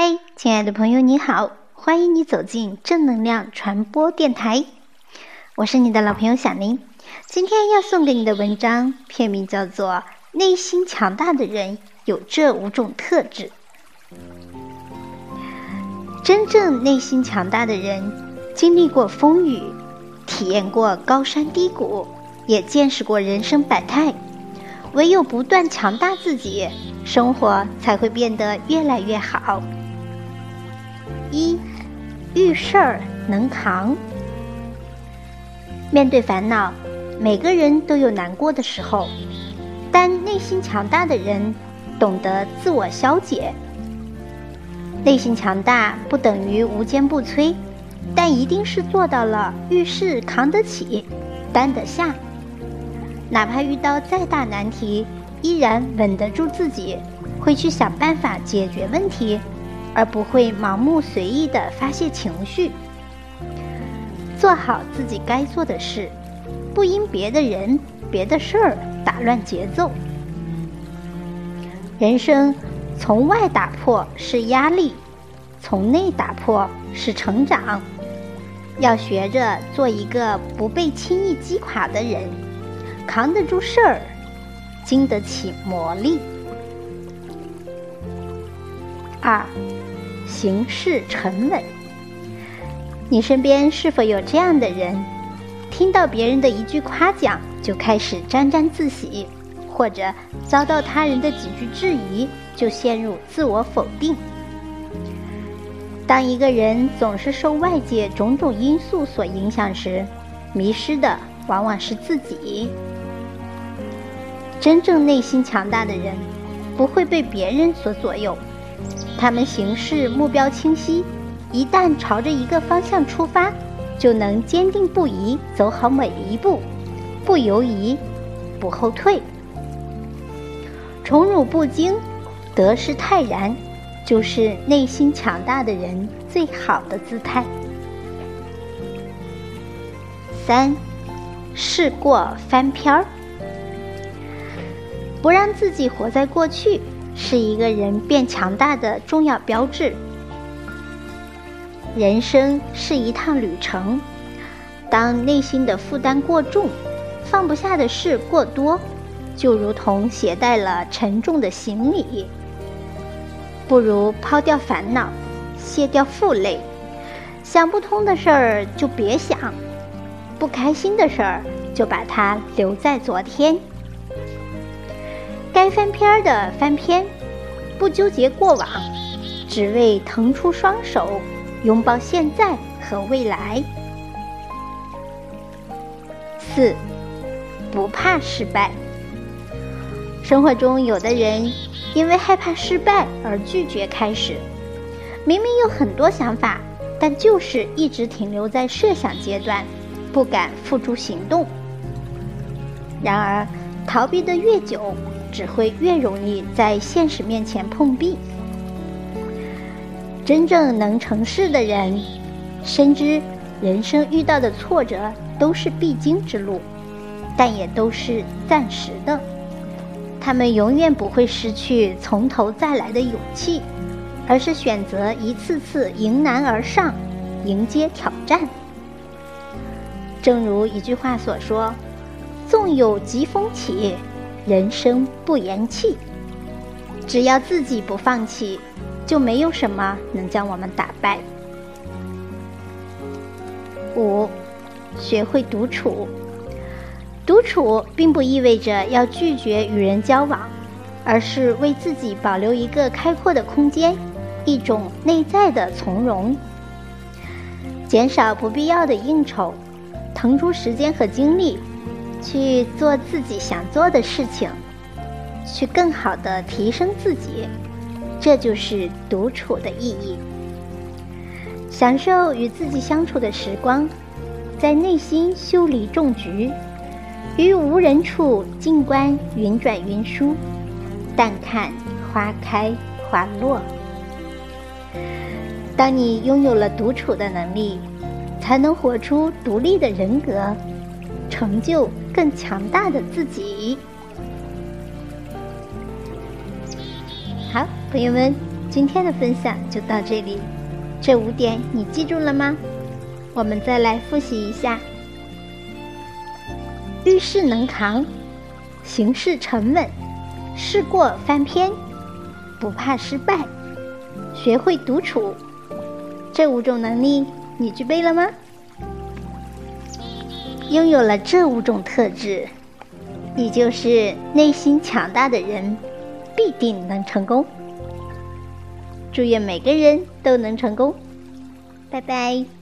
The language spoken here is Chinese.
嗨，亲爱的朋友，你好，欢迎你走进正能量传播电台。我是你的老朋友小林。今天要送给你的文章片名叫做《内心强大的人有这五种特质》。真正内心强大的人，经历过风雨，体验过高山低谷，也见识过人生百态。唯有不断强大自己，生活才会变得越来越好。一遇事儿能扛，面对烦恼，每个人都有难过的时候，但内心强大的人懂得自我消解。内心强大不等于无坚不摧，但一定是做到了遇事扛得起、担得下。哪怕遇到再大难题，依然稳得住自己，会去想办法解决问题，而不会盲目随意的发泄情绪。做好自己该做的事，不因别的人、别的事儿打乱节奏。人生从外打破是压力，从内打破是成长。要学着做一个不被轻易击垮的人。扛得住事儿，经得起磨砺。二，行事沉稳。你身边是否有这样的人？听到别人的一句夸奖，就开始沾沾自喜；或者遭到他人的几句质疑，就陷入自我否定。当一个人总是受外界种种因素所影响时，迷失的往往是自己。真正内心强大的人，不会被别人所左右。他们行事目标清晰，一旦朝着一个方向出发，就能坚定不移走好每一步，不犹疑，不后退。宠辱不惊，得失泰然，就是内心强大的人最好的姿态。三，试过翻篇儿。不让自己活在过去，是一个人变强大的重要标志。人生是一趟旅程，当内心的负担过重，放不下的事过多，就如同携带了沉重的行李。不如抛掉烦恼，卸掉负累，想不通的事儿就别想，不开心的事儿就把它留在昨天。该翻篇的翻篇，不纠结过往，只为腾出双手，拥抱现在和未来。四，不怕失败。生活中有的人因为害怕失败而拒绝开始，明明有很多想法，但就是一直停留在设想阶段，不敢付诸行动。然而，逃避的越久，只会越容易在现实面前碰壁。真正能成事的人，深知人生遇到的挫折都是必经之路，但也都是暂时的。他们永远不会失去从头再来的勇气，而是选择一次次迎难而上，迎接挑战。正如一句话所说：“纵有疾风起。”人生不言弃，只要自己不放弃，就没有什么能将我们打败。五，学会独处。独处并不意味着要拒绝与人交往，而是为自己保留一个开阔的空间，一种内在的从容。减少不必要的应酬，腾出时间和精力。去做自己想做的事情，去更好的提升自己，这就是独处的意义。享受与自己相处的时光，在内心修篱种菊，于无人处静观云转云舒，淡看花开花落。当你拥有了独处的能力，才能活出独立的人格。成就更强大的自己。好，朋友们，今。天的分享就到这里，这五点你记住了吗？我们再来复习一下：遇事能扛，行事沉稳，事过翻篇，不怕失败，学会独处。这五种能力你具备了吗？拥有了这五种特质，你就是内心强大的人，必定能成功。祝愿每个人都能成功，拜拜。